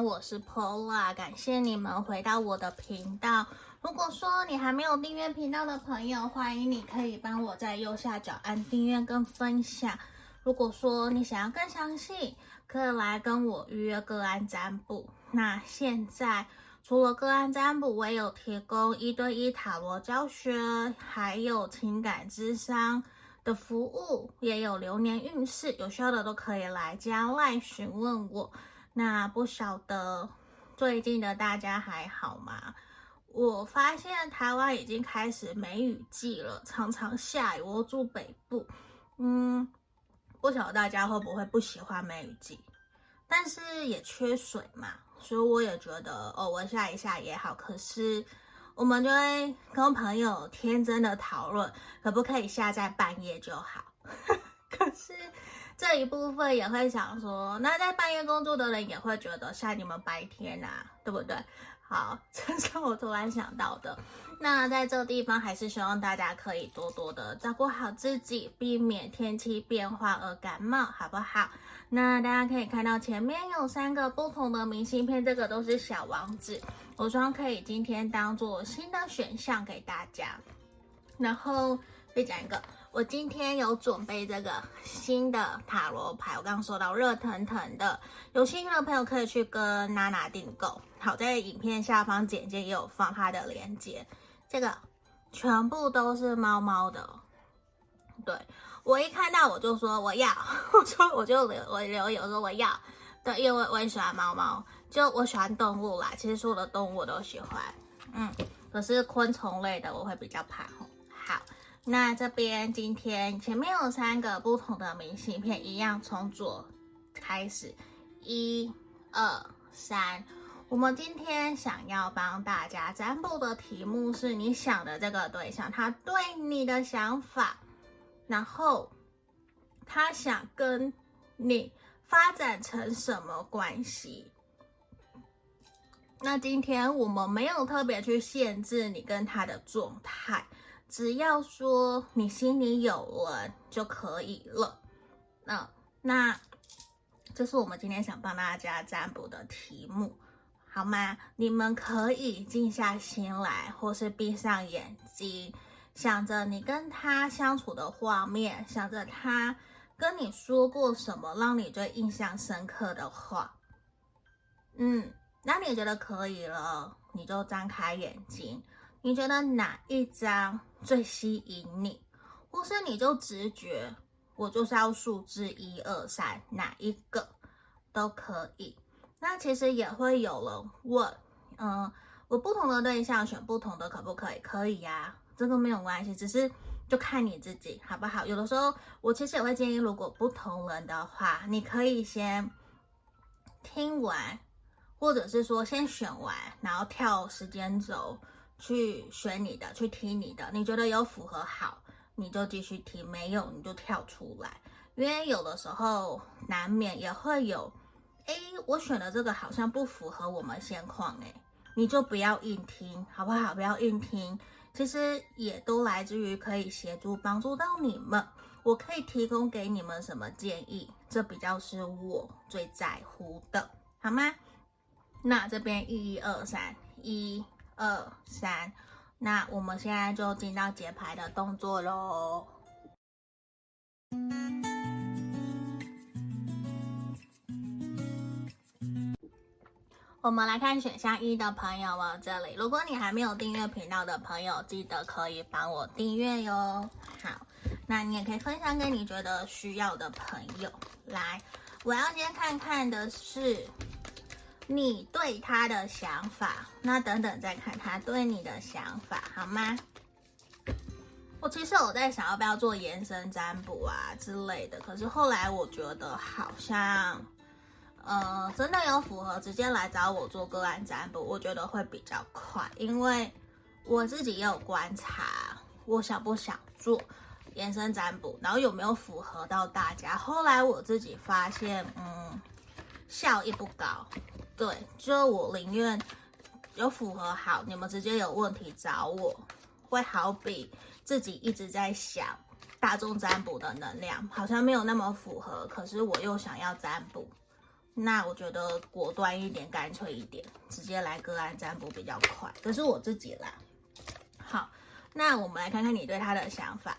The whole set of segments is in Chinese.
我是 Paula，感谢你们回到我的频道。如果说你还没有订阅频道的朋友，欢迎你可以帮我在右下角按订阅跟分享。如果说你想要更详细，可以来跟我预约个案占卜。那现在除了个案占卜，我也有提供一对一塔罗教学，还有情感咨商的服务，也有流年运势，有需要的都可以来加我询问我。那不晓得最近的大家还好吗？我发现台湾已经开始梅雨季了，常常下雨。我住北部，嗯，不晓得大家会不会不喜欢梅雨季，但是也缺水嘛，所以我也觉得偶尔下一下也好。可是我们就会跟朋友天真的讨论，可不可以下在半夜就好？可是。这一部分也会想说，那在半夜工作的人也会觉得像你们白天呐、啊，对不对？好，这是我突然想到的。那在这个地方，还是希望大家可以多多的照顾好自己，避免天气变化而感冒，好不好？那大家可以看到前面有三个不同的明信片，这个都是小王子，我希望可以今天当做新的选项给大家。然后再讲一个。我今天有准备这个新的塔罗牌，我刚刚说到热腾腾的，有兴趣的朋友可以去跟娜娜订购。好，在影片下方简介也有放它的链接。这个全部都是猫猫的，对，我一看到我就说我要，我说我就留我留言说我要，对，因为我也喜欢猫猫，就我喜欢动物啦，其实所有的动物我都喜欢，嗯，可是昆虫类的我会比较怕。好。那这边今天前面有三个不同的明信片，一样从左开始，一、二、三。我们今天想要帮大家占卜的题目是你想的这个对象，他对你的想法，然后他想跟你发展成什么关系？那今天我们没有特别去限制你跟他的状态。只要说你心里有了就可以了。那那这是我们今天想帮大家占卜的题目，好吗？你们可以静下心来，或是闭上眼睛，想着你跟他相处的画面，想着他跟你说过什么让你最印象深刻的话。嗯，那你觉得可以了，你就张开眼睛。你觉得哪一张最吸引你，或是你就直觉，我就是要数字一二三，哪一个都可以。那其实也会有人问，嗯，我不同的对象选不同的可不可以？可以呀，这个没有关系，只是就看你自己好不好。有的时候我其实也会建议，如果不同人的话，你可以先听完，或者是说先选完，然后跳时间轴。去选你的，去听你的，你觉得有符合好，你就继续听；没有，你就跳出来。因为有的时候难免也会有，哎，我选的这个好像不符合我们现况，哎，你就不要硬听，好不好？不要硬听，其实也都来自于可以协助帮助到你们。我可以提供给你们什么建议？这比较是我最在乎的，好吗？那这边一、二、三，一。二三，那我们现在就进到节拍的动作喽。我们来看选项一的朋友们，这里，如果你还没有订阅频道的朋友，记得可以帮我订阅哟。好，那你也可以分享给你觉得需要的朋友。来，我要先看看的是。你对他的想法，那等等再看他对你的想法，好吗？我其实我在想要不要做延伸占卜啊之类的，可是后来我觉得好像，呃，真的有符合直接来找我做个案占卜，我觉得会比较快，因为我自己也有观察，我想不想做延伸占卜，然后有没有符合到大家。后来我自己发现，嗯，效益不高。对，就我宁愿有符合好，你们直接有问题找我，会好比自己一直在想大众占卜的能量，好像没有那么符合，可是我又想要占卜，那我觉得果断一点，干脆一点，直接来个案占卜比较快。可是我自己啦。好，那我们来看看你对他的想法。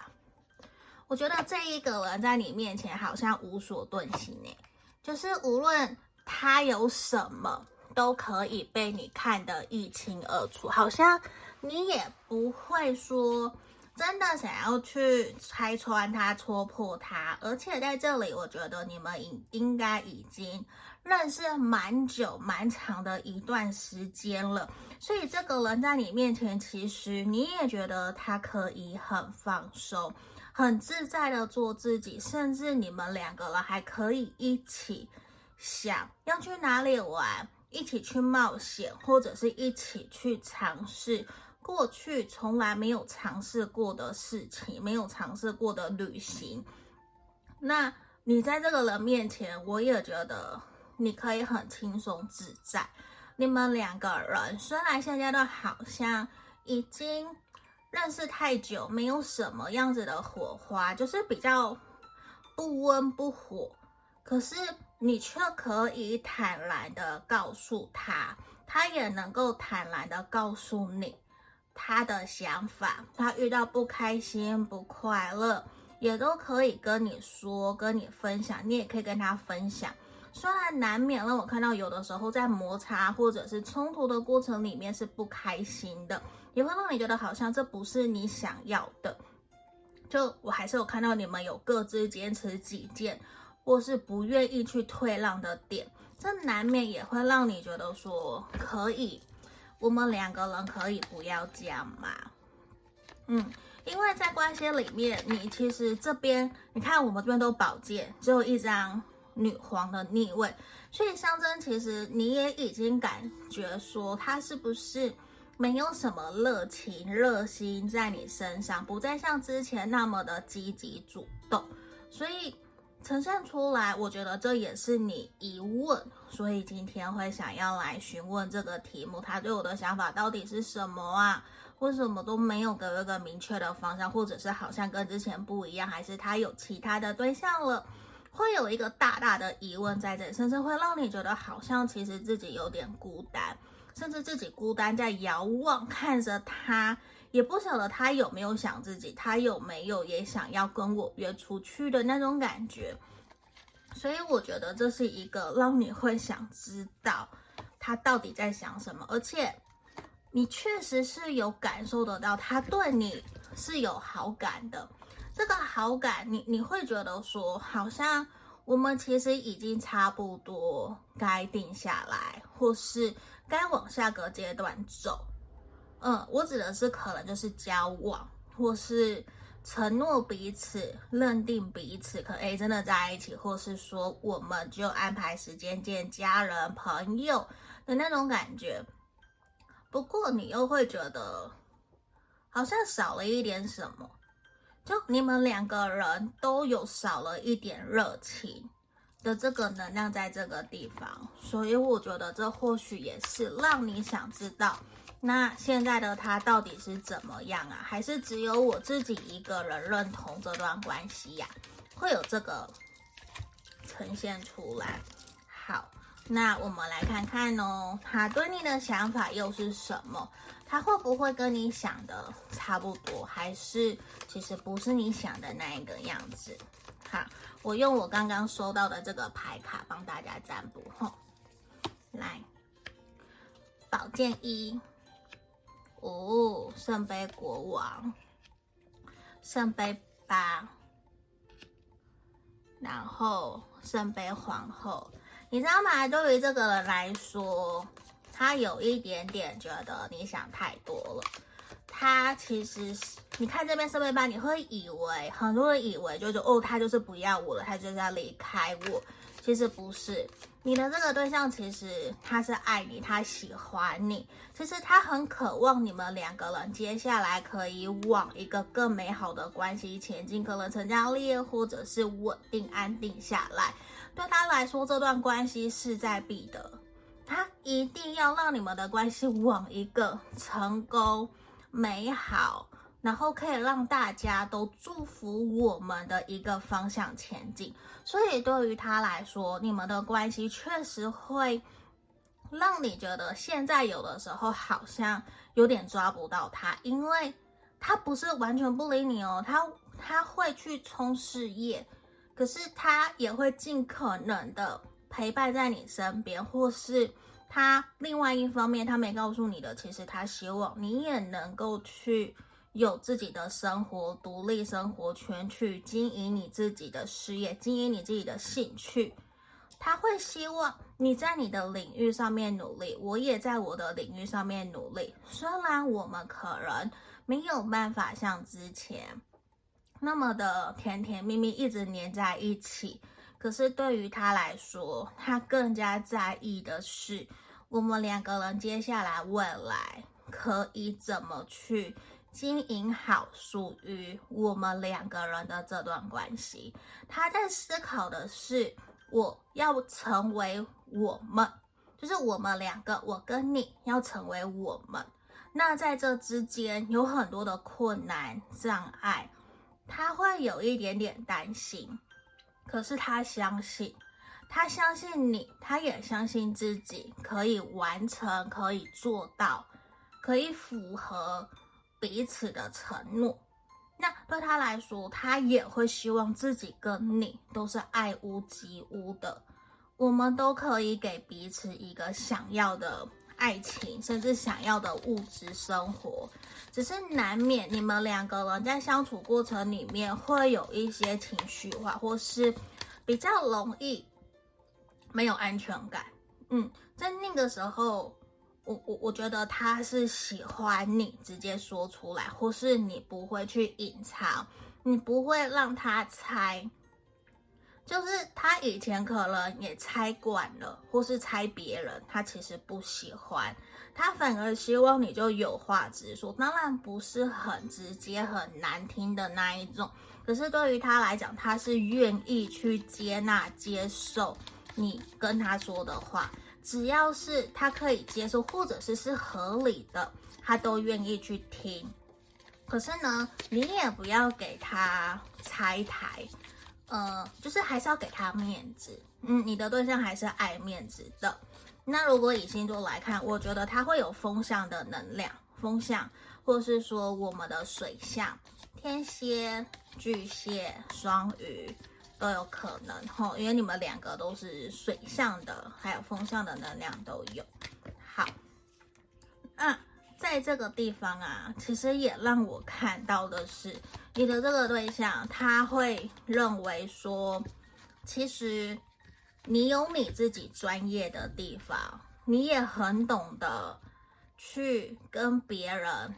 我觉得这一个人在你面前好像无所遁形诶，就是无论他有什么，都可以被你看得一清二楚，好像你也不会说真的想要去拆穿他、戳破他。而且在这里，我觉得你们应应该已经认识蛮久、蛮长的一段时间了，所以这个人在你面前，其实你也觉得他可以很放松。很自在的做自己，甚至你们两个人还可以一起想要去哪里玩，一起去冒险，或者是一起去尝试过去从来没有尝试过的事情，没有尝试过的旅行。那你在这个人面前，我也觉得你可以很轻松自在。你们两个人虽然现在都好像已经。认识太久，没有什么样子的火花，就是比较不温不火。可是你却可以坦然的告诉他，他也能够坦然的告诉你他的想法。他遇到不开心、不快乐，也都可以跟你说、跟你分享。你也可以跟他分享。虽然难免让我看到有的时候在摩擦或者是冲突的过程里面是不开心的，也会让你觉得好像这不是你想要的。就我还是有看到你们有各自坚持己见，或是不愿意去退让的点，这难免也会让你觉得说可以，我们两个人可以不要这样嘛？嗯，因为在关系里面，你其实这边你看我们这边都宝剑，只有一张。女皇的逆位，所以象征其实你也已经感觉说他是不是没有什么热情、热心在你身上，不再像之前那么的积极主动，所以呈现出来，我觉得这也是你疑问，所以今天会想要来询问这个题目，他对我的想法到底是什么啊？为什么都没有给一个明确的方向，或者是好像跟之前不一样，还是他有其他的对象了？会有一个大大的疑问在这里，甚至会让你觉得好像其实自己有点孤单，甚至自己孤单在遥望看着他，也不晓得他有没有想自己，他有没有也想要跟我约出去的那种感觉。所以我觉得这是一个让你会想知道他到底在想什么，而且你确实是有感受得到他对你是有好感的。这个好感，你你会觉得说，好像我们其实已经差不多该定下来，或是该往下个阶段走。嗯，我指的是可能就是交往，或是承诺彼此、认定彼此可以真的在一起，或是说我们就安排时间见家人、朋友的那种感觉。不过你又会觉得，好像少了一点什么。就你们两个人都有少了一点热情的这个能量在这个地方，所以我觉得这或许也是让你想知道，那现在的他到底是怎么样啊？还是只有我自己一个人认同这段关系呀？会有这个呈现出来。好，那我们来看看哦，他对你的想法又是什么？他会不会跟你想的差不多，还是其实不是你想的那一个样子？好，我用我刚刚收到的这个牌卡帮大家占卜哈。来，宝剑一，哦，圣杯国王，圣杯八，然后圣杯皇后。你知道吗？对于这个人来说。他有一点点觉得你想太多了。他其实是，你看这边圣杯八，你会以为很多人以为就是哦，他就是不要我了，他就是要离开我。其实不是，你的这个对象其实他是爱你，他喜欢你。其实他很渴望你们两个人接下来可以往一个更美好的关系前进，可能成家立业，或者是稳定安定下来。对他来说，这段关系势在必得。他一定要让你们的关系往一个成功、美好、然后可以让大家都祝福我们的一个方向前进。所以对于他来说，你们的关系确实会让你觉得现在有的时候好像有点抓不到他，因为他不是完全不理你哦，他他会去冲事业，可是他也会尽可能的陪伴在你身边，或是他另外一方面他没告诉你的，其实他希望你也能够去。有自己的生活，独立生活圈，去经营你自己的事业，经营你自己的兴趣。他会希望你在你的领域上面努力，我也在我的领域上面努力。虽然我们可能没有办法像之前那么的甜甜蜜蜜一直黏在一起，可是对于他来说，他更加在意的是我们两个人接下来未来可以怎么去。经营好属于我们两个人的这段关系，他在思考的是，我要成为我们，就是我们两个，我跟你要成为我们。那在这之间有很多的困难障碍，他会有一点点担心，可是他相信，他相信你，他也相信自己可以完成，可以做到，可以符合。彼此的承诺，那对他来说，他也会希望自己跟你都是爱屋及乌的，我们都可以给彼此一个想要的爱情，甚至想要的物质生活。只是难免你们两个人在相处过程里面会有一些情绪化，或是比较容易没有安全感。嗯，在那个时候。我我我觉得他是喜欢你直接说出来，或是你不会去隐藏，你不会让他猜，就是他以前可能也猜惯了，或是猜别人，他其实不喜欢，他反而希望你就有话直说，当然不是很直接、很难听的那一种，可是对于他来讲，他是愿意去接纳、接受你跟他说的话。只要是他可以接受，或者是是合理的，他都愿意去听。可是呢，你也不要给他拆台，呃，就是还是要给他面子。嗯，你的对象还是爱面子的。那如果以星座来看，我觉得他会有风象的能量，风象，或是说我们的水象，天蝎、巨蟹、双鱼。都有可能吼，因为你们两个都是水象的，还有风象的能量都有。好，那在这个地方啊，其实也让我看到的是，你的这个对象他会认为说，其实你有你自己专业的地方，你也很懂得去跟别人，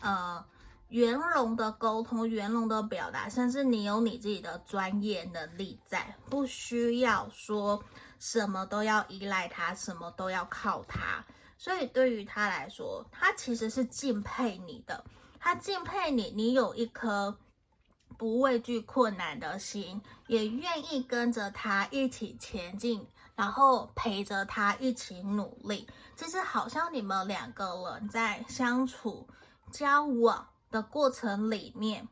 呃。圆融的沟通，圆融的表达，甚至你有你自己的专业能力在，不需要说什么都要依赖他，什么都要靠他。所以对于他来说，他其实是敬佩你的，他敬佩你，你有一颗不畏惧困难的心，也愿意跟着他一起前进，然后陪着他一起努力。其实好像你们两个人在相处、交往。的过程里面，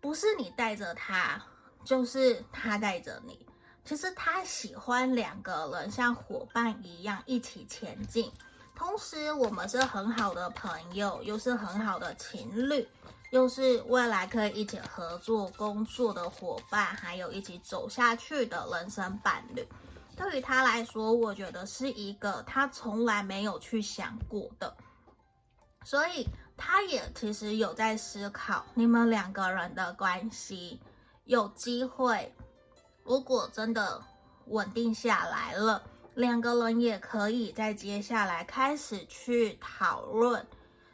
不是你带着他，就是他带着你。其实他喜欢两个人像伙伴一样一起前进，同时我们是很好的朋友，又是很好的情侣，又是未来可以一起合作工作的伙伴，还有一起走下去的人生伴侣。对于他来说，我觉得是一个他从来没有去想过的，所以。他也其实有在思考你们两个人的关系，有机会，如果真的稳定下来了，两个人也可以在接下来开始去讨论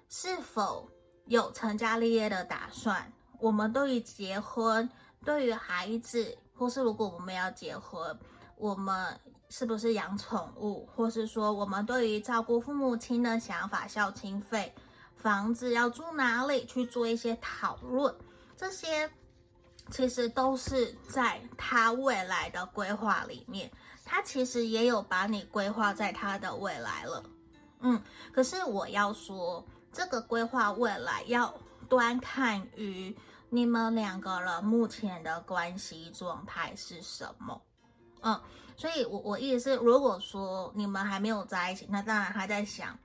是否有成家立业的打算。我们对于结婚，对于孩子，或是如果我们要结婚，我们是不是养宠物，或是说我们对于照顾父母亲的想法，孝亲费。房子要住哪里？去做一些讨论，这些其实都是在他未来的规划里面。他其实也有把你规划在他的未来了，嗯。可是我要说，这个规划未来要端看于你们两个人目前的关系状态是什么。嗯，所以我我意思是，如果说你们还没有在一起，那当然还在想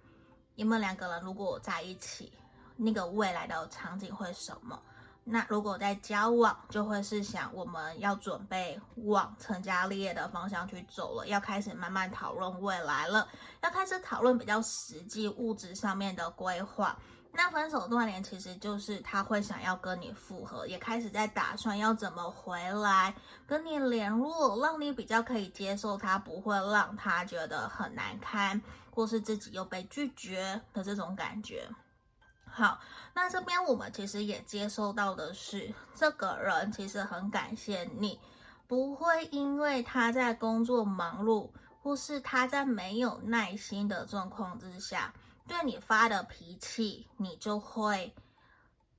你们两个人如果在一起，那个未来的场景会什么。那如果在交往，就会是想我们要准备往成家立业的方向去走了，要开始慢慢讨论未来了，要开始讨论比较实际物质上面的规划。那分手断联其实就是他会想要跟你复合，也开始在打算要怎么回来跟你联络，让你比较可以接受他，不会让他觉得很难堪，或是自己又被拒绝的这种感觉。好，那这边我们其实也接收到的是，这个人其实很感谢你，不会因为他在工作忙碌，或是他在没有耐心的状况之下，对你发的脾气，你就会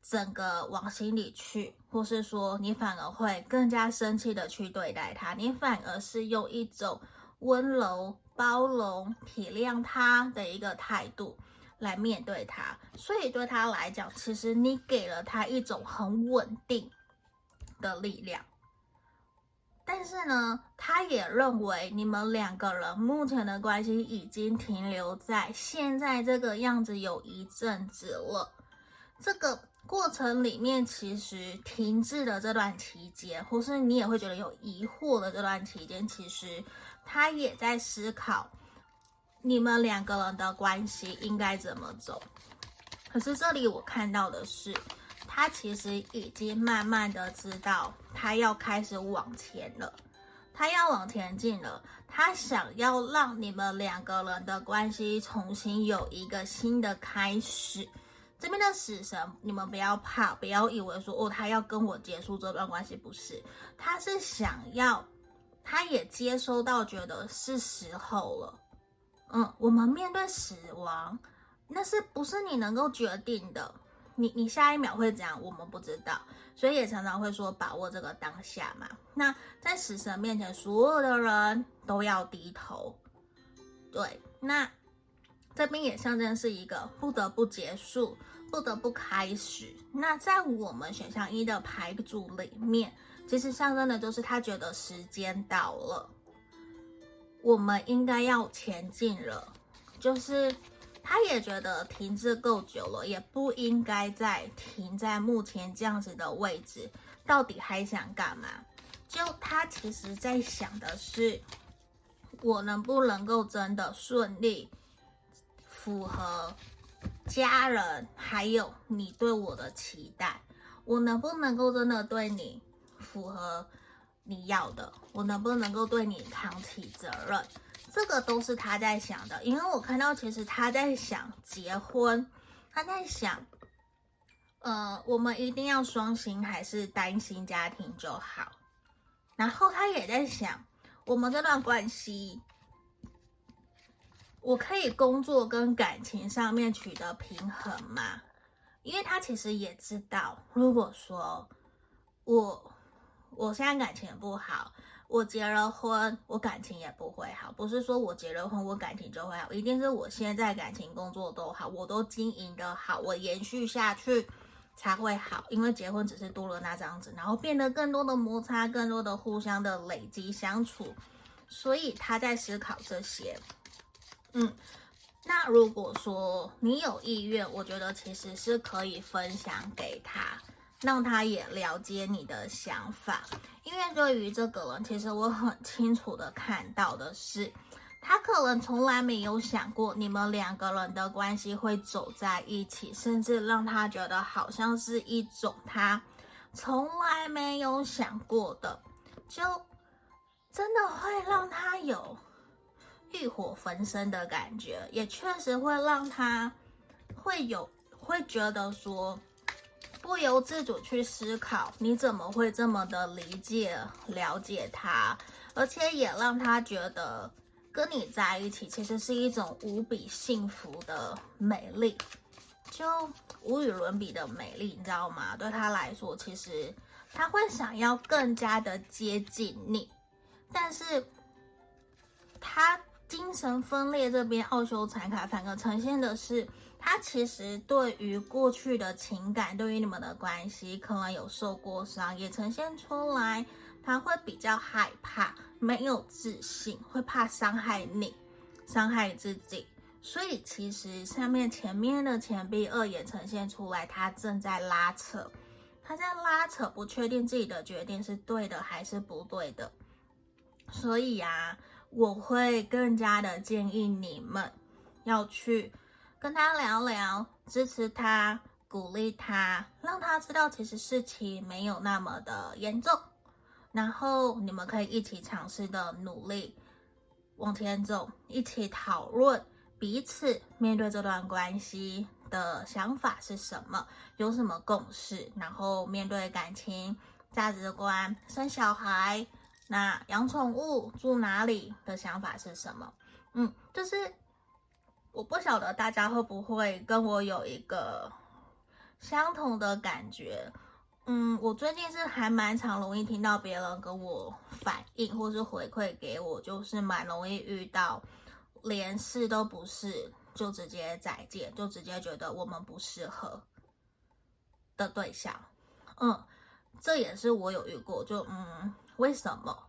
整个往心里去，或是说你反而会更加生气的去对待他，你反而是用一种温柔、包容、体谅他的一个态度。来面对他，所以对他来讲，其实你给了他一种很稳定的力量。但是呢，他也认为你们两个人目前的关系已经停留在现在这个样子有一阵子了。这个过程里面，其实停滞的这段期间，或是你也会觉得有疑惑的这段期间，其实他也在思考。你们两个人的关系应该怎么走？可是这里我看到的是，他其实已经慢慢的知道，他要开始往前了，他要往前进了，他想要让你们两个人的关系重新有一个新的开始。这边的死神，你们不要怕，不要以为说哦，他要跟我结束这段关系，不是，他是想要，他也接收到，觉得是时候了。嗯，我们面对死亡，那是不是你能够决定的？你你下一秒会怎样？我们不知道，所以也常常会说把握这个当下嘛。那在死神面前，所有的人都要低头。对，那这边也象征是一个不得不结束，不得不开始。那在我们选项一的牌组里面，其实象征的就是他觉得时间到了。我们应该要前进了，就是他也觉得停滞够久了，也不应该再停在目前这样子的位置。到底还想干嘛？就他其实在想的是，我能不能够真的顺利符合家人还有你对我的期待？我能不能够真的对你符合？你要的，我能不能够对你扛起责任？这个都是他在想的，因为我看到其实他在想结婚，他在想，呃，我们一定要双薪还是单薪家庭就好？然后他也在想，我们这段关系，我可以工作跟感情上面取得平衡吗？因为他其实也知道，如果说我。我现在感情不好，我结了婚，我感情也不会好。不是说我结了婚，我感情就会好，一定是我现在感情、工作都好，我都经营得好，我延续下去才会好。因为结婚只是多了那张纸，然后变得更多的摩擦，更多的互相的累积相处，所以他在思考这些。嗯，那如果说你有意愿，我觉得其实是可以分享给他。让他也了解你的想法，因为对于这个人，其实我很清楚的看到的是，他可能从来没有想过你们两个人的关系会走在一起，甚至让他觉得好像是一种他从来没有想过的，就真的会让他有欲火焚身的感觉，也确实会让他会有会觉得说。不由自主去思考，你怎么会这么的理解、了解他，而且也让他觉得跟你在一起其实是一种无比幸福的美丽，就无与伦比的美丽，你知道吗？对他来说，其实他会想要更加的接近你，但是他精神分裂这边奥修禅卡反而呈现的是。他其实对于过去的情感，对于你们的关系，可能有受过伤，也呈现出来，他会比较害怕，没有自信，会怕伤害你，伤害自己。所以其实下面前面的钱币二也呈现出来，他正在拉扯，他在拉扯，不确定自己的决定是对的还是不对的。所以啊，我会更加的建议你们要去跟他聊聊，支持他，鼓励他，让他知道其实事情没有那么的严重，然后你们可以一起尝试的努力往前走，一起讨论。彼此面对这段关系的想法是什么？有什么共识？然后面对感情、价值观、生小孩、那养宠物、住哪里的想法是什么？嗯，就是我不晓得大家会不会跟我有一个相同的感觉。嗯，我最近是还蛮常容易听到别人跟我反映或是回馈给我，就是蛮容易遇到。连试都不试，就直接再见，就直接觉得我们不适合的对象。嗯，这也是我有遇过，就嗯，为什么？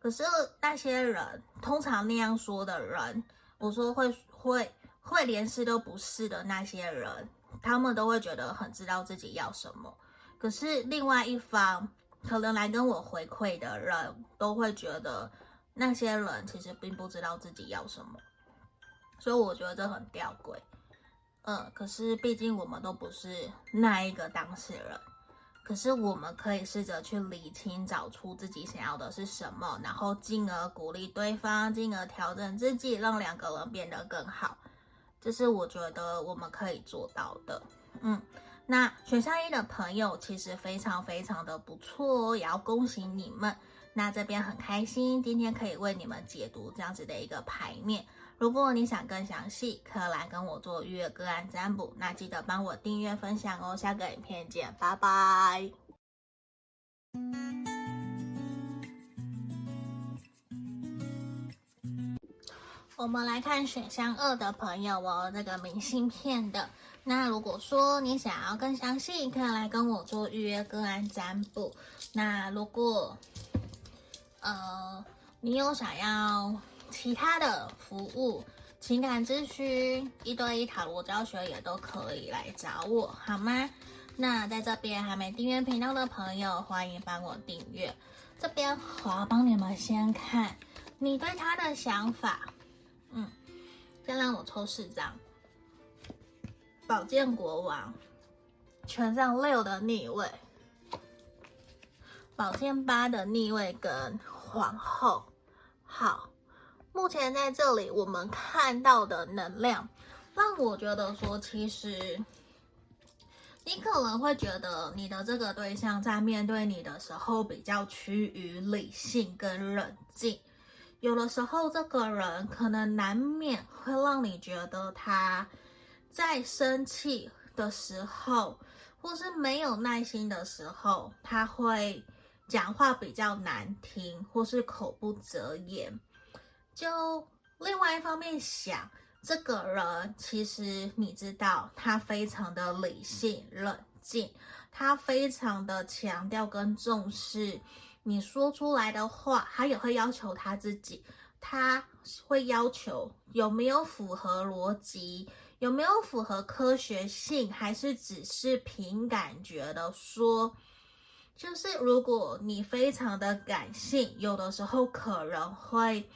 可是那些人通常那样说的人，我说会会会连试都不试的那些人，他们都会觉得很知道自己要什么。可是另外一方可能来跟我回馈的人，都会觉得。那些人其实并不知道自己要什么，所以我觉得这很吊诡。嗯，可是毕竟我们都不是那一个当事人，可是我们可以试着去理清，找出自己想要的是什么，然后进而鼓励对方，进而调整自己，让两个人变得更好。这是我觉得我们可以做到的。嗯，那选项一的朋友其实非常非常的不错哦，也要恭喜你们。那这边很开心，今天可以为你们解读这样子的一个牌面。如果你想更详细，可以来跟我做预约个案占卜。那记得帮我订阅分享哦。下个影片见，拜拜。我们来看选项二的朋友哦，这个明信片的。那如果说你想要更详细，可以来跟我做预约个案占卜。那如果呃，你有想要其他的服务、情感咨询、一对一塔罗教学也都可以来找我，好吗？那在这边还没订阅频道的朋友，欢迎帮我订阅。这边我要帮你们先看你对他的想法。先让我抽四张，宝剑国王，权杖六的逆位。宝剑八的逆位跟皇后，好，目前在这里我们看到的能量，让我觉得说，其实你可能会觉得你的这个对象在面对你的时候比较趋于理性跟冷静，有的时候这个人可能难免会让你觉得他在生气的时候，或是没有耐心的时候，他会。讲话比较难听，或是口不择言。就另外一方面想，这个人其实你知道，他非常的理性冷静，他非常的强调跟重视你说出来的话，他也会要求他自己，他会要求有没有符合逻辑，有没有符合科学性，还是只是凭感觉的说。就是如果你非常的感性，有的时候可能会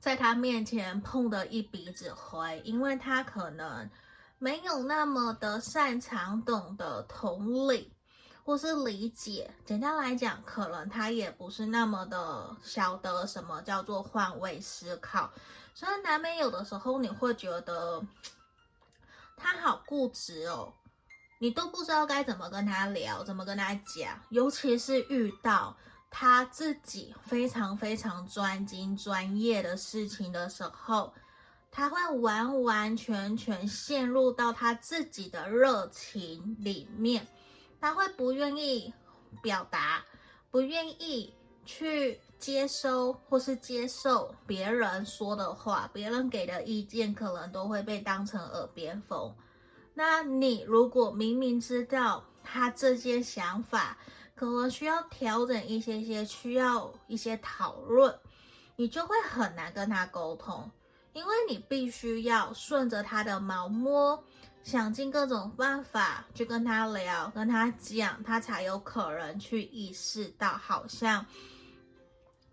在他面前碰得一鼻子灰，因为他可能没有那么的擅长懂得同理或是理解。简单来讲，可能他也不是那么的晓得什么叫做换位思考，所以难免有的时候你会觉得他好固执哦。你都不知道该怎么跟他聊，怎么跟他讲，尤其是遇到他自己非常非常专精专业的事情的时候，他会完完全全陷入到他自己的热情里面，他会不愿意表达，不愿意去接收或是接受别人说的话，别人给的意见可能都会被当成耳边风。那你如果明明知道他这些想法可能需要调整一些些，需要一些讨论，你就会很难跟他沟通，因为你必须要顺着他的毛摸，想尽各种办法去跟他聊，跟他讲，他才有可能去意识到，好像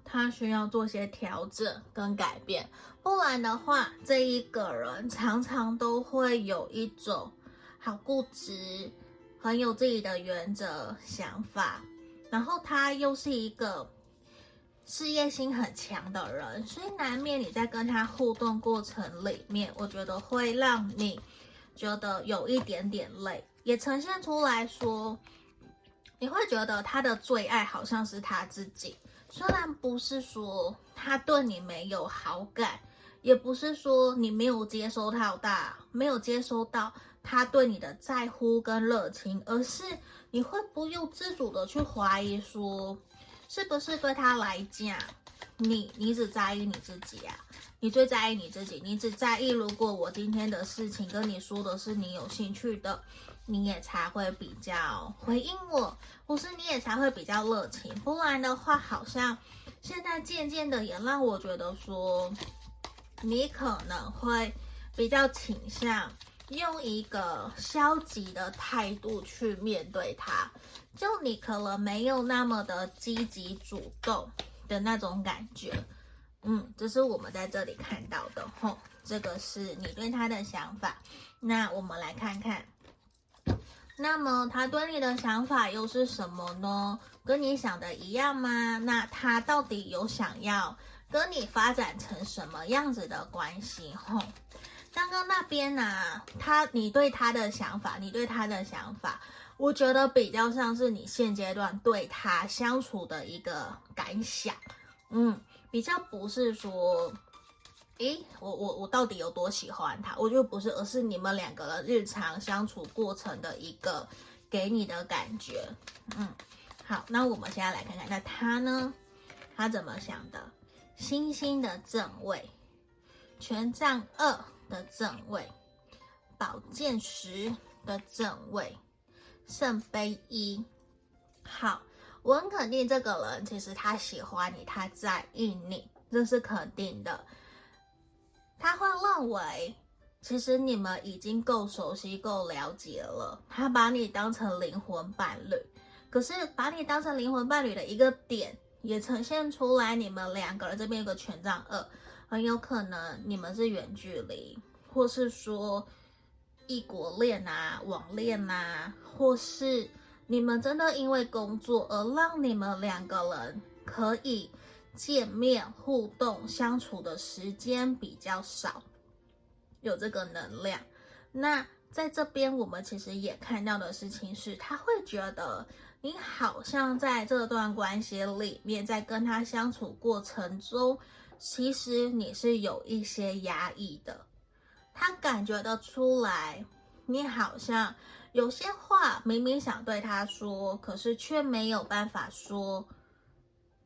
他需要做些调整跟改变。不然的话，这一个人常常都会有一种好固执，很有自己的原则想法，然后他又是一个事业心很强的人，所以难免你在跟他互动过程里面，我觉得会让你。觉得有一点点累，也呈现出来说，你会觉得他的最爱好像是他自己。虽然不是说他对你没有好感，也不是说你没有接收到大，没有接收到他对你的在乎跟热情，而是你会不由自主的去怀疑说，是不是对他来讲，你你只在意你自己啊？你最在意你自己，你只在意如果我今天的事情跟你说的是你有兴趣的，你也才会比较回应我，或是你也才会比较热情。不然的话，好像现在渐渐的也让我觉得说，你可能会比较倾向用一个消极的态度去面对他，就你可能没有那么的积极主动的那种感觉。嗯，这是我们在这里看到的吼，这个是你对他的想法。那我们来看看，那么他对你的想法又是什么呢？跟你想的一样吗？那他到底有想要跟你发展成什么样子的关系？吼，刚刚那边呢、他你对他的想法，你对他的想法，我觉得比较像是你现阶段对他相处的一个感想，嗯。比较不是说，诶，我我我到底有多喜欢他？我觉得不是，而是你们两个人日常相处过程的一个给你的感觉。嗯，好，那我们现在来看看，那他呢？他怎么想的？星星的正位，权杖二的正位，宝剑十的正位，圣杯一。好。我很肯定这个人，其实他喜欢你，他在意你，这是肯定的。他会认为，其实你们已经够熟悉、够了解了。他把你当成灵魂伴侣，可是把你当成灵魂伴侣的一个点，也呈现出来，你们两个人这边有个权杖二，很有可能你们是远距离，或是说异国恋啊、网恋啊，或是。你们真的因为工作而让你们两个人可以见面、互动、相处的时间比较少，有这个能量。那在这边，我们其实也看到的事情是，他会觉得你好像在这段关系里面，在跟他相处过程中，其实你是有一些压抑的。他感觉得出来，你好像。有些话明明想对他说，可是却没有办法说，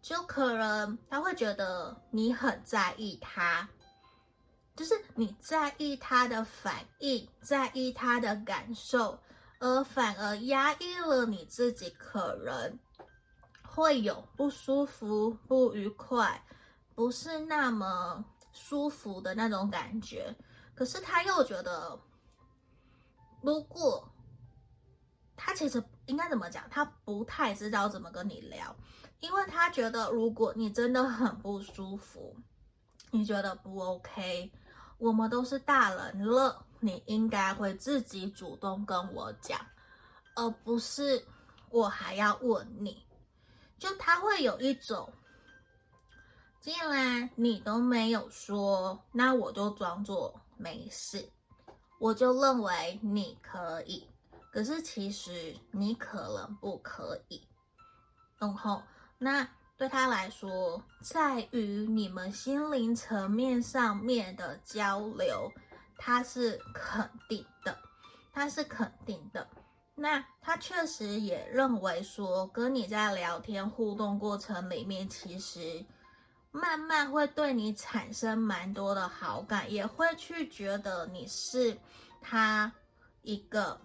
就可能他会觉得你很在意他，就是你在意他的反应，在意他的感受，而反而压抑了你自己，可能会有不舒服、不愉快，不是那么舒服的那种感觉。可是他又觉得，如果他其实应该怎么讲？他不太知道怎么跟你聊，因为他觉得如果你真的很不舒服，你觉得不 OK，我们都是大人了，你应该会自己主动跟我讲，而不是我还要问你。就他会有一种，既然你都没有说，那我就装作没事，我就认为你可以。可是其实你可能不可以，然后那对他来说，在于你们心灵层面上面的交流，他是肯定的，他是肯定的。那他确实也认为说，跟你在聊天互动过程里面，其实慢慢会对你产生蛮多的好感，也会去觉得你是他一个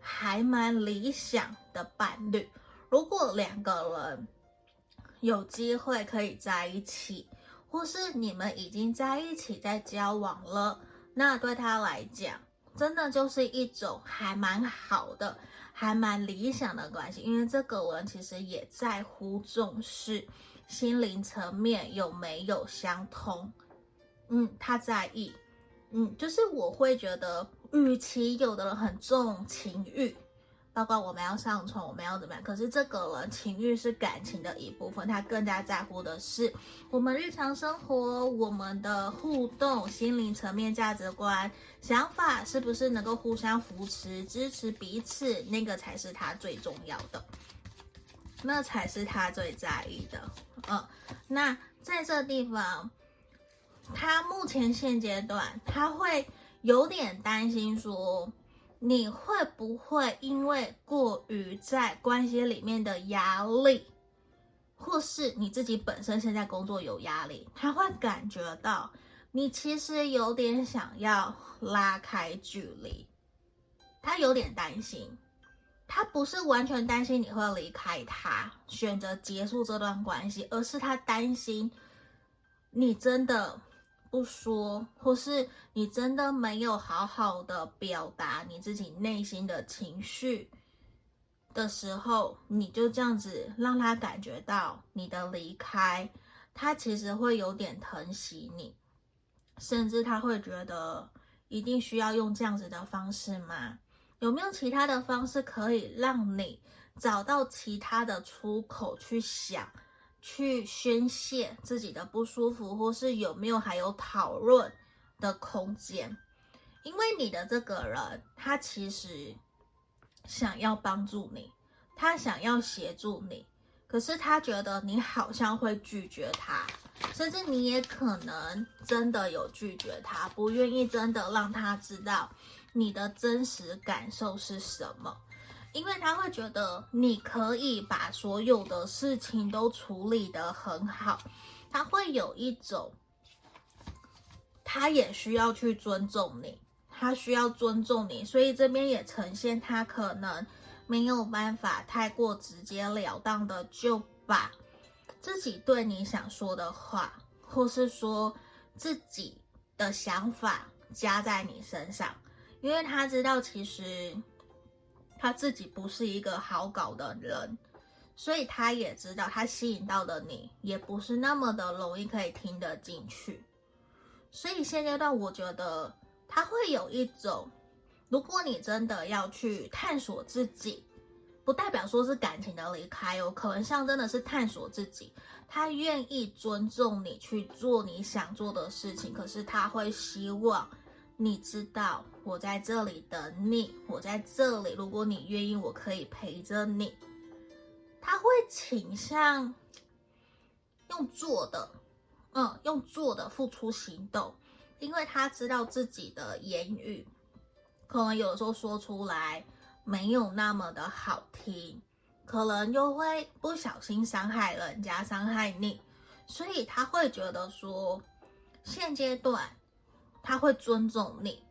还蛮理想的伴侣。如果两个人有机会可以在一起，或是你们已经在一起在交往了，那对他来讲。真的就是一种还蛮好的、还蛮理想的关系，因为这个人其实也在乎重视心灵层面有没有相通，嗯，他在意，嗯，就是我会觉得，与其有的人很重情欲。包括我们要上床，我们要怎么样？可是这个人情欲是感情的一部分，他更加在乎的是我们日常生活、我们的互动、心灵层面、价值观、想法是不是能够互相扶持、支持彼此？那个才是他最重要的，那才是他最在意的。嗯，那在这地方，他目前现阶段他会有点担心说。你会不会因为过于在关系里面的压力，或是你自己本身现在工作有压力，他会感觉到你其实有点想要拉开距离，他有点担心，他不是完全担心你会离开他，选择结束这段关系，而是他担心你真的。不说，或是你真的没有好好的表达你自己内心的情绪的时候，你就这样子让他感觉到你的离开，他其实会有点疼惜你，甚至他会觉得一定需要用这样子的方式吗？有没有其他的方式可以让你找到其他的出口去想？去宣泄自己的不舒服，或是有没有还有讨论的空间？因为你的这个人，他其实想要帮助你，他想要协助你，可是他觉得你好像会拒绝他，甚至你也可能真的有拒绝他，不愿意真的让他知道你的真实感受是什么。因为他会觉得你可以把所有的事情都处理得很好，他会有一种，他也需要去尊重你，他需要尊重你，所以这边也呈现他可能没有办法太过直截了当的就把自己对你想说的话，或是说自己的想法加在你身上，因为他知道其实。他自己不是一个好搞的人，所以他也知道他吸引到的你也不是那么的容易可以听得进去。所以现阶段我觉得他会有一种，如果你真的要去探索自己，不代表说是感情的离开哦，可能像真的是探索自己。他愿意尊重你去做你想做的事情，可是他会希望。你知道我在这里等你，我在这里。如果你愿意，我可以陪着你。他会倾向用做的，嗯，用做的付出行动，因为他知道自己的言语可能有的时候说出来没有那么的好听，可能又会不小心伤害人家，伤害你，所以他会觉得说现阶段。他会尊重你，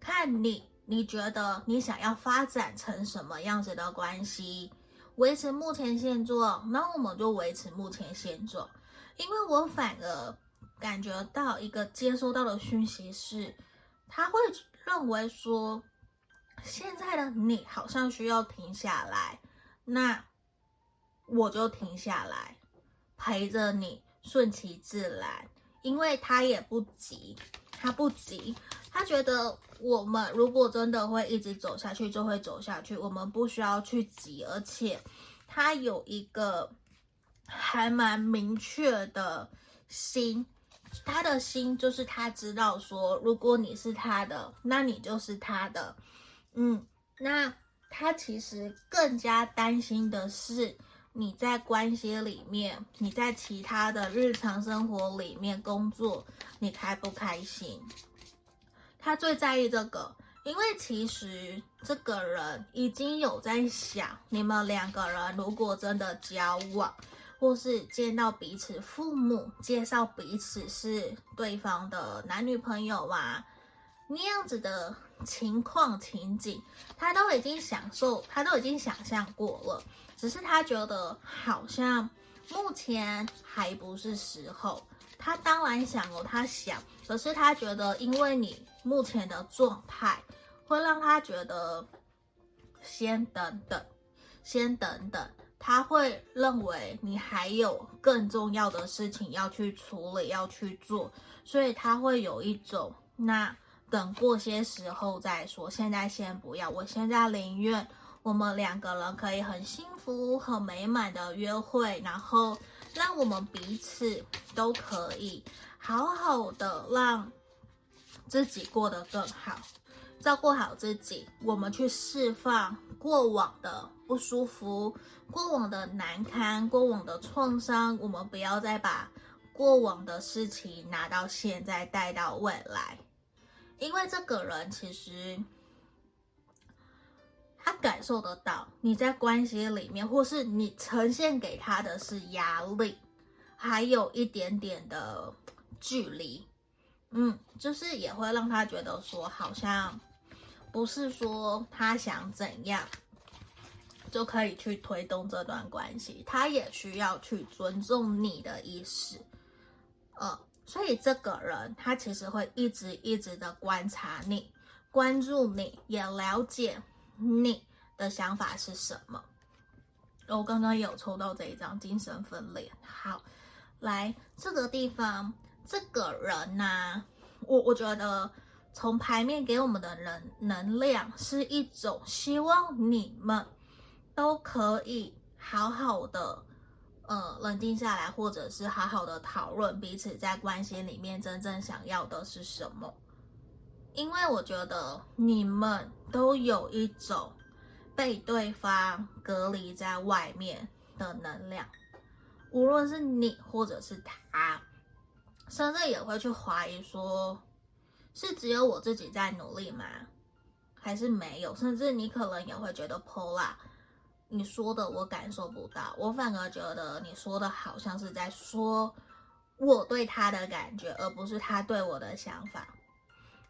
看你，你觉得你想要发展成什么样子的关系？维持目前现状，那我们就维持目前现状。因为我反而感觉到一个接收到的讯息是，他会认为说，现在的你好像需要停下来，那我就停下来，陪着你，顺其自然，因为他也不急。他不急，他觉得我们如果真的会一直走下去，就会走下去。我们不需要去急，而且他有一个还蛮明确的心，他的心就是他知道说，如果你是他的，那你就是他的。嗯，那他其实更加担心的是。你在关系里面，你在其他的日常生活里面工作，你开不开心？他最在意这个，因为其实这个人已经有在想，你们两个人如果真的交往，或是见到彼此父母，介绍彼此是对方的男女朋友啊，那样子的情况情景，他都已经享受，他都已经想象过了，只是他觉得好像目前还不是时候。他当然想哦，他想，可是他觉得，因为你目前的状态，会让他觉得先等等，先等等。他会认为你还有更重要的事情要去处理，要去做，所以他会有一种，那等过些时候再说，现在先不要。我现在宁愿我们两个人可以很幸福、很美满的约会，然后。让我们彼此都可以好好的让自己过得更好，照顾好自己。我们去释放过往的不舒服、过往的难堪、过往的创伤。我们不要再把过往的事情拿到现在带到未来，因为这个人其实。他感受得到你在关系里面，或是你呈现给他的是压力，还有一点点的距离，嗯，就是也会让他觉得说，好像不是说他想怎样就可以去推动这段关系，他也需要去尊重你的意思，呃，所以这个人他其实会一直一直的观察你，关注你，也了解。你的想法是什么？我刚刚有抽到这一张精神分裂。好，来这个地方，这个人呢、我我觉得从牌面给我们的人能量是一种希望你们都可以好好的，呃，冷静下来，或者是好好的讨论彼此在关系里面真正想要的是什么。因为我觉得你们都有一种被对方隔离在外面的能量，无论是你或者是他，甚至也会去怀疑说，是只有我自己在努力吗？还是没有？甚至你可能也会觉得 Paula，你说的我感受不到，我反而觉得你说的好像是在说我对他的感觉，而不是他对我的想法。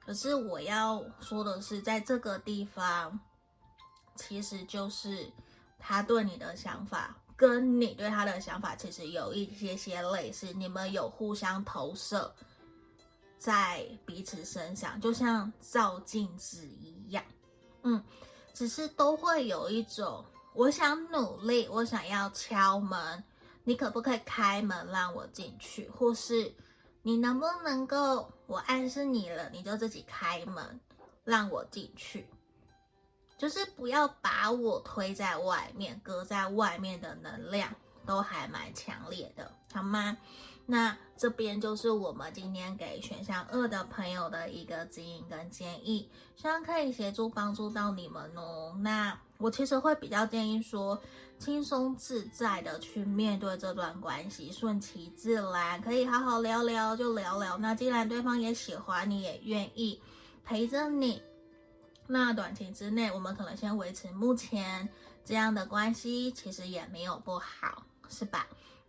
可是我要说的是，在这个地方，其实就是他对你的想法，跟你对他的想法其实有一些些类似，你们有互相投射在彼此身上，就像照镜子一样。嗯，只是都会有一种，我想努力，我想要敲门，你可不可以开门让我进去，或是。你能不能够，我暗示你了，你就自己开门，让我进去。就是不要把我推在外面，隔在外面的能量都还蛮强烈的，好吗？那这边就是我们今天给选项二的朋友的一个指引跟建议，希望可以协助帮助到你们哦。那我其实会比较建议说，轻松自在的去面对这段关系，顺其自然，可以好好聊聊就聊聊。那既然对方也喜欢你，也愿意陪着你，那短期之内我们可能先维持目前这样的关系，其实也没有不好，是吧？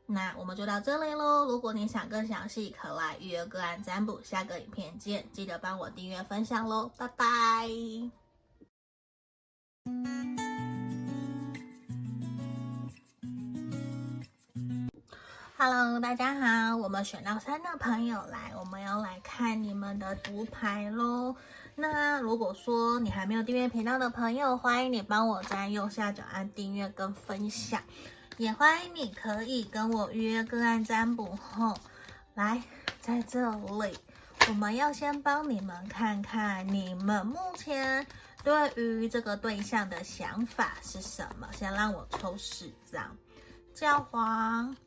那我们就到这里喽。如果你想更详细，可来预约个案占卜。下个影片见，记得帮我订阅分享喽，拜拜。Hello，大家好，我们选到三的朋友来，我们要来看你们的读牌喽。那如果说你还没有订阅频道的朋友，欢迎你帮我在右下角按订阅跟分享。也欢迎你可以跟我预约个案占卜后，来在这里，我们要先帮你们看看你们目前对于这个对象的想法是什么。先让我抽十张，教皇、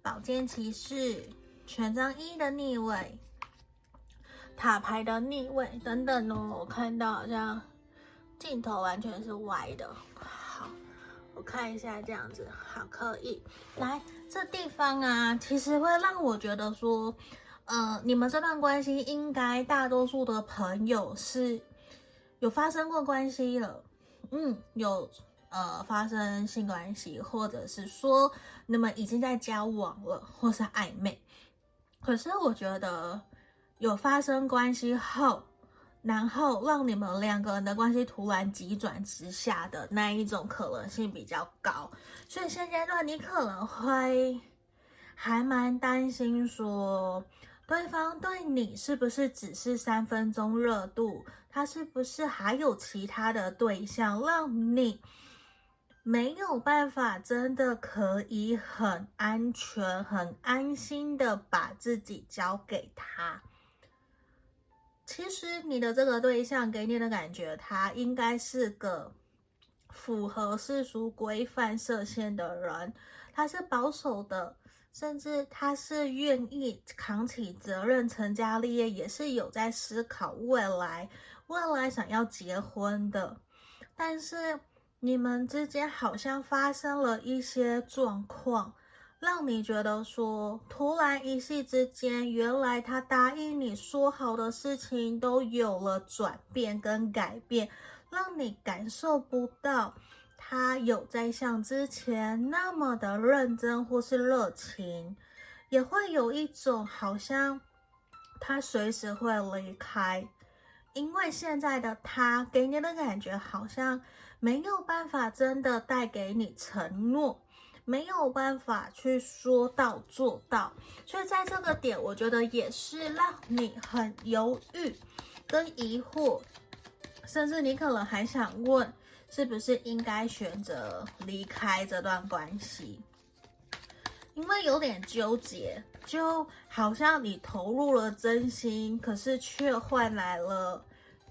宝剑骑士、权杖一的逆位、塔牌的逆位等等哦。我看到好像镜头完全是歪的。我看一下，这样子好，可以来这地方啊，其实会让我觉得说，呃，你们这段关系应该大多数的朋友是有发生过关系了，嗯，有呃发生性关系，或者是说你们已经在交往了，或是暧昧。可是我觉得有发生关系后，然后让你们两个人的关系突然急转直下的那一种可能性比较高，所以现阶段你可能会还蛮担心说。对方对你是不是只是三分钟热度？他是不是还有其他的对象，让你没有办法真的可以很安全、很安心的把自己交给他？其实你的这个对象给你的感觉，他应该是个符合世俗规范设限的人，他是保守的。甚至他是愿意扛起责任、成家立业，也是有在思考未来，未来想要结婚的。但是你们之间好像发生了一些状况，让你觉得说，突然一夕之间，原来他答应你说好的事情都有了转变跟改变，让你感受不到。他有在像之前那么的认真或是热情，也会有一种好像他随时会离开，因为现在的他给你的感觉好像没有办法真的带给你承诺，没有办法去说到做到，所以在这个点，我觉得也是让你很犹豫跟疑惑，甚至你可能还想问。是不是应该选择离开这段关系？因为有点纠结，就好像你投入了真心，可是却换来了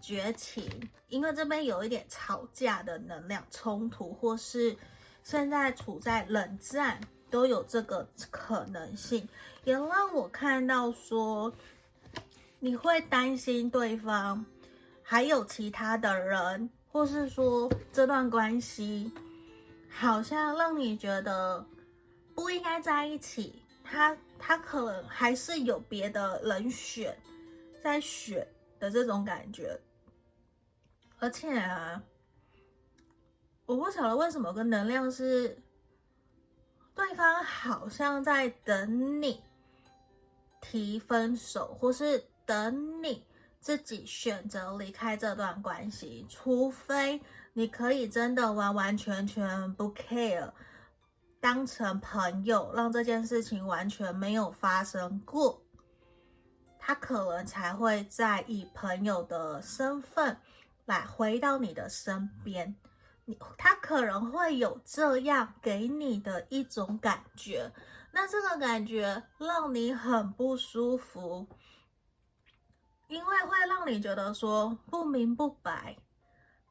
绝情。因为这边有一点吵架的能量冲突，或是现在处在冷战，都有这个可能性。也让我看到说，你会担心对方还有其他的人。或是说这段关系好像让你觉得不应该在一起，他他可能还是有别的人选在选的这种感觉，而且啊，我不晓得为什么跟能量是对方好像在等你提分手，或是等你。自己选择离开这段关系，除非你可以真的完完全全不 care，当成朋友，让这件事情完全没有发生过，他可能才会在以朋友的身份来回到你的身边。他可能会有这样给你的一种感觉，那这个感觉让你很不舒服。因为会让你觉得说不明不白，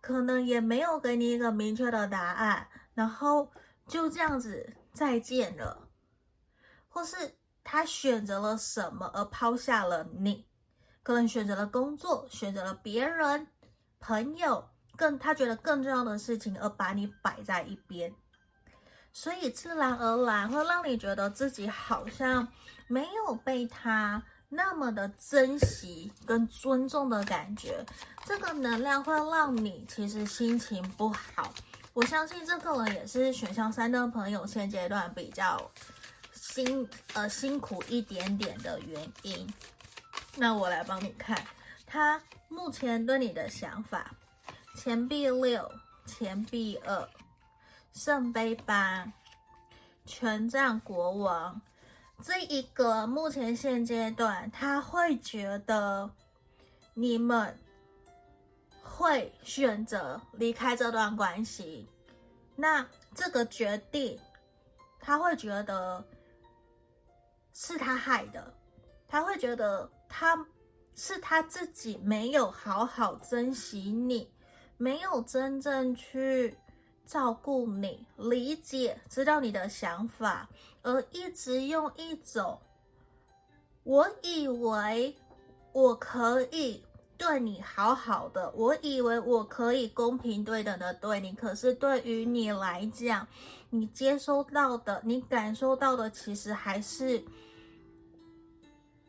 可能也没有给你一个明确的答案，然后就这样子再见了，或是他选择了什么而抛下了你，可能选择了工作，选择了别人、朋友，更他觉得更重要的事情而把你摆在一边，所以自然而然会让你觉得自己好像没有被他。那么的珍惜跟尊重的感觉，这个能量会让你其实心情不好。我相信这可能也是选项三的朋友现阶段比较辛呃辛苦一点点的原因。那我来帮你看，他目前对你的想法：钱币六、钱币二、圣杯八、权杖国王。这一个目前现阶段，他会觉得你们会选择离开这段关系。那这个决定，他会觉得是他害的，他会觉得他是他自己没有好好珍惜你，没有真正去。照顾你，理解，知道你的想法，而一直用一种我以为我可以对你好好的，我以为我可以公平对等的对你，可是对于你来讲，你接收到的，你感受到的，其实还是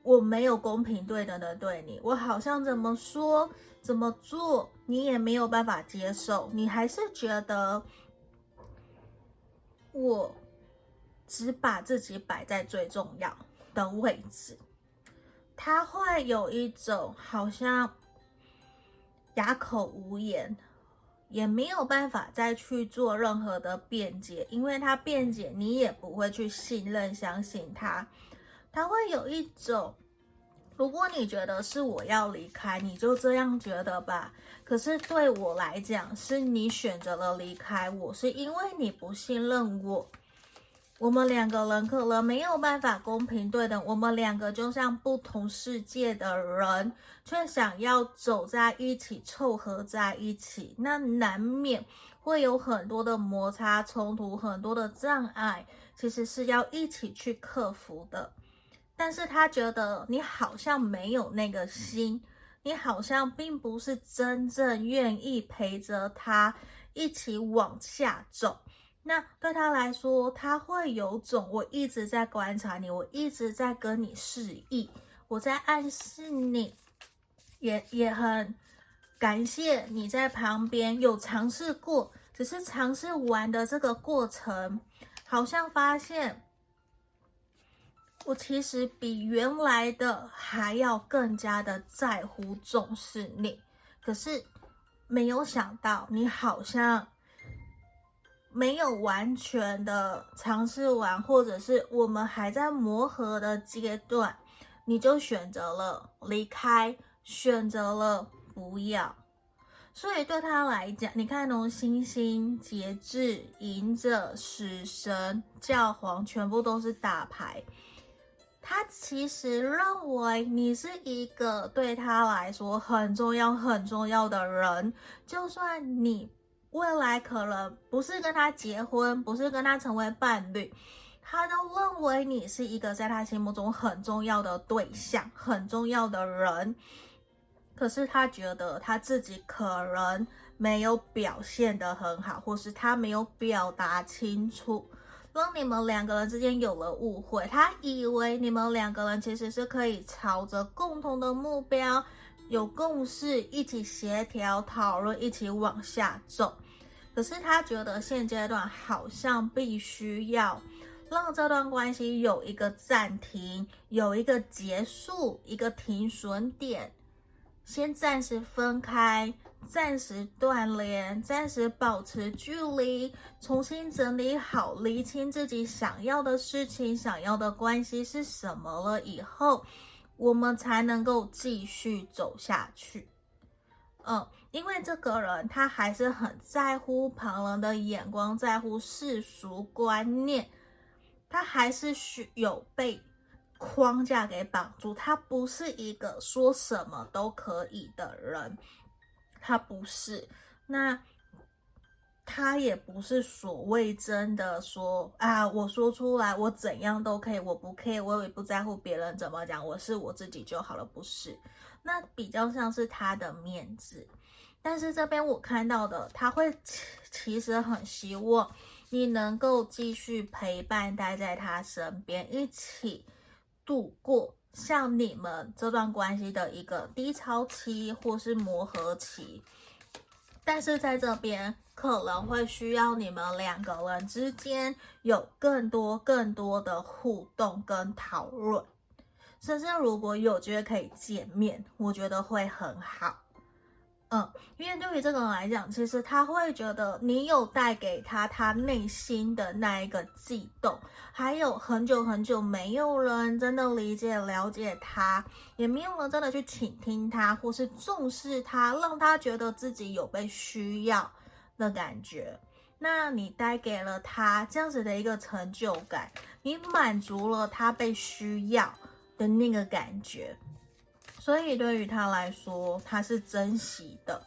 我没有公平对等的对你，我好像怎么说怎么做你也没有办法接受，你还是觉得我只把自己摆在最重要的位置，他会有一种好像哑口无言。也没有办法再去做任何的辩解，因为他辩解，你也不会去信任、相信他。他会有一种，如果你觉得是我要离开，你就这样觉得吧。可是对我来讲，是你选择了离开我，是因为你不信任我。我们两个人可能没有办法公平对等，我们两个就像不同世界的人，却想要走在一起，凑合在一起，那难免会有很多的摩擦冲突，很多的障碍，其实是要一起去克服的。但是他觉得你好像没有那个心，你好像并不是真正愿意陪着他一起往下走。那对他来说，他会有种我一直在观察你，我一直在跟你示意，我在暗示你，也也很感谢你在旁边有尝试过，只是尝试完的这个过程，好像发现我其实比原来的还要更加的在乎重视你，可是没有想到你好像。没有完全的尝试完，或者是我们还在磨合的阶段，你就选择了离开，选择了不要。所以对他来讲，你看那种星星、节制、隐者、死神、教皇，全部都是大牌。他其实认为你是一个对他来说很重要、很重要的人，就算你。未来可能不是跟他结婚，不是跟他成为伴侣，他都认为你是一个在他心目中很重要的对象，很重要的人。可是他觉得他自己可能没有表现得很好，或是他没有表达清楚，让你们两个人之间有了误会。他以为你们两个人其实是可以朝着共同的目标有共识，一起协调讨论，一起往下走。可是他觉得现阶段好像必须要让这段关系有一个暂停，有一个结束，一个停损点，先暂时分开，暂时断联，暂时保持距离，重新整理好，厘清自己想要的事情、想要的关系是什么了以后，我们才能够继续走下去。嗯。因为这个人他还是很在乎旁人的眼光，在乎世俗观念，他还是需有被框架给绑住。他不是一个说什么都可以的人，他不是。那他也不是所谓真的说啊，我说出来我怎样都可以，我不 care，我也不在乎别人怎么讲，我是我自己就好了，不是。那比较像是他的面子。但是这边我看到的，他会其实很希望你能够继续陪伴，待在他身边，一起度过像你们这段关系的一个低潮期或是磨合期。但是在这边可能会需要你们两个人之间有更多更多的互动跟讨论，甚至如果有机会可以见面，我觉得会很好。嗯，因为对于这个人来讲，其实他会觉得你有带给他他内心的那一个悸动，还有很久很久没有人真的理解了解他，也没有人真的去倾听他，或是重视他，让他觉得自己有被需要的感觉。那你带给了他这样子的一个成就感，你满足了他被需要的那个感觉。所以对于他来说，他是珍惜的，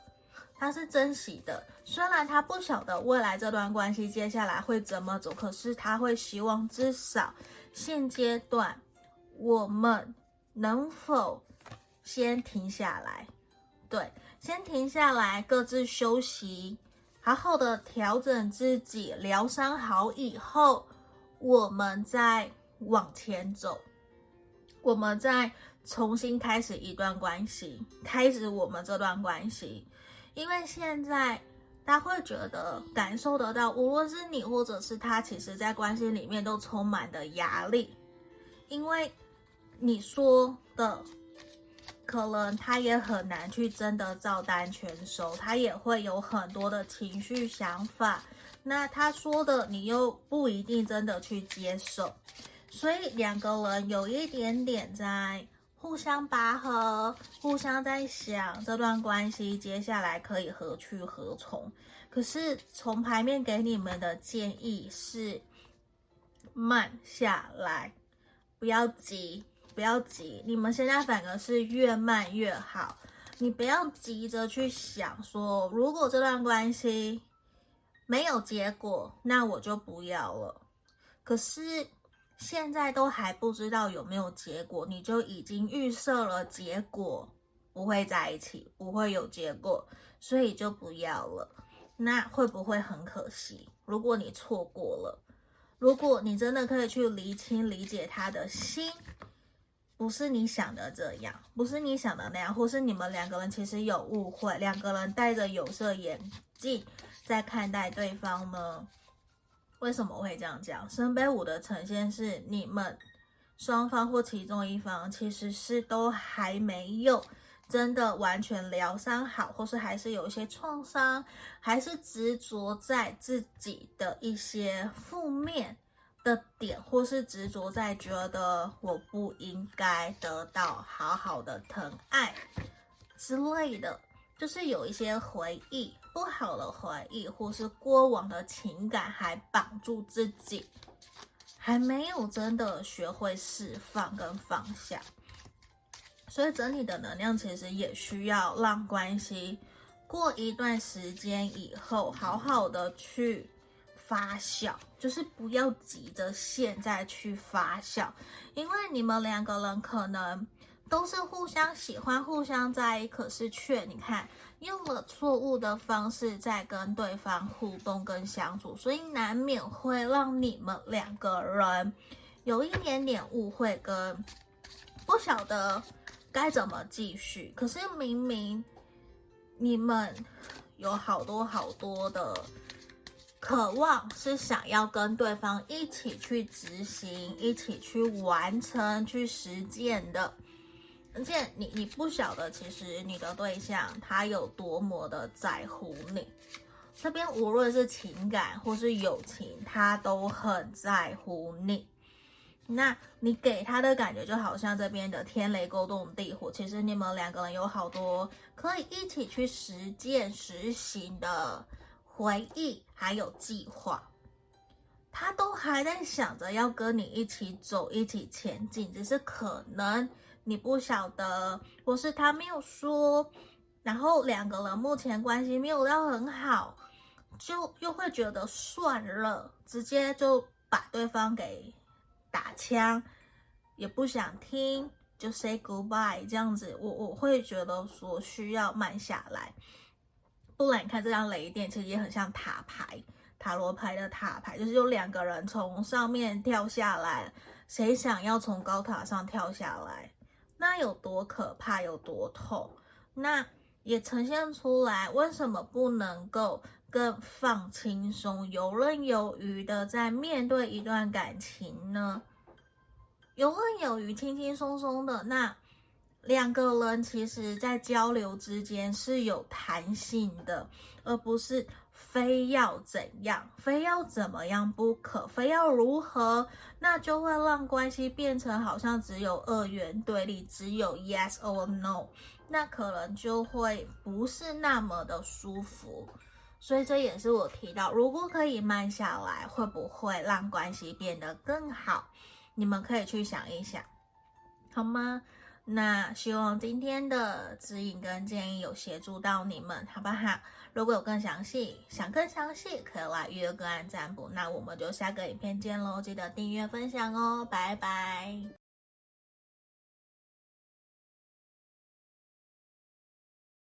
他是珍惜的。虽然他不晓得未来这段关系接下来会怎么走，可是他会希望至少现阶段我们能否先停下来？对，先停下来，各自休息，好好的调整自己，疗伤好以后，我们再往前走，我们再。重新开始一段关系，开始我们这段关系，因为现在他会觉得感受得到，无论是你或者是他，其实在关系里面都充满的压力，因为你说的。可能他也很难去真的照单全收，他也会有很多的情绪想法。那他说的你又不一定真的去接受，所以两个人有一点点在互相拔河，互相在想这段关系接下来可以何去何从。可是从牌面给你们的建议是慢下来，不要急。不要急，你们现在反而是越慢越好。你不要急着去想说，如果这段关系没有结果，那我就不要了。可是现在都还不知道有没有结果，你就已经预设了结果不会在一起，不会有结果，所以就不要了。那会不会很可惜？如果你错过了，如果你真的可以去厘清、理解他的心。不是你想的这样，不是你想的那样，或是你们两个人其实有误会，两个人戴着有色眼镜在看待对方呢？为什么会这样讲？圣杯五的呈现是你们双方或其中一方其实是都还没有真的完全疗伤好，或是还是有一些创伤，还是执着在自己的一些负面。的点，或是执着在觉得我不应该得到好好的疼爱之类的，就是有一些回忆，不好的回忆，或是过往的情感还绑住自己，还没有真的学会释放跟放下，所以整体的能量其实也需要让关系过一段时间以后，好好的去。发酵就是不要急着现在去发酵，因为你们两个人可能都是互相喜欢、互相在意，可是却你看用了错误的方式在跟对方互动跟相处，所以难免会让你们两个人有一点点误会跟不晓得该怎么继续。可是明明你们有好多好多的。渴望是想要跟对方一起去执行，一起去完成、去实践的。你你不晓得，其实你的对象他有多么的在乎你。这边无论是情感或是友情，他都很在乎你。那你给他的感觉就好像这边的天雷勾动地火，其实你们两个人有好多可以一起去实践、实行的。回忆还有计划，他都还在想着要跟你一起走，一起前进，只是可能你不晓得，或是他没有说，然后两个人目前关系没有到很好，就又会觉得算了，直接就把对方给打枪，也不想听，就 say goodbye 这样子，我我会觉得说需要慢下来。不然你看这张雷电，其实也很像塔牌，塔罗牌的塔牌，就是有两个人从上面跳下来，谁想要从高塔上跳下来？那有多可怕，有多痛？那也呈现出来，为什么不能够更放轻松、游刃有余的在面对一段感情呢？游刃有余、轻轻松松的那。两个人其实，在交流之间是有弹性的，而不是非要怎样，非要怎么样不可，非要如何，那就会让关系变成好像只有二元对立，只有 yes or no，那可能就会不是那么的舒服。所以这也是我提到，如果可以慢下来，会不会让关系变得更好？你们可以去想一想，好吗？那希望今天的指引跟建议有协助到你们，好不好？如果有更详细，想更详细，可以来预约个案占卜。那我们就下个影片见喽，记得订阅分享哦，拜拜。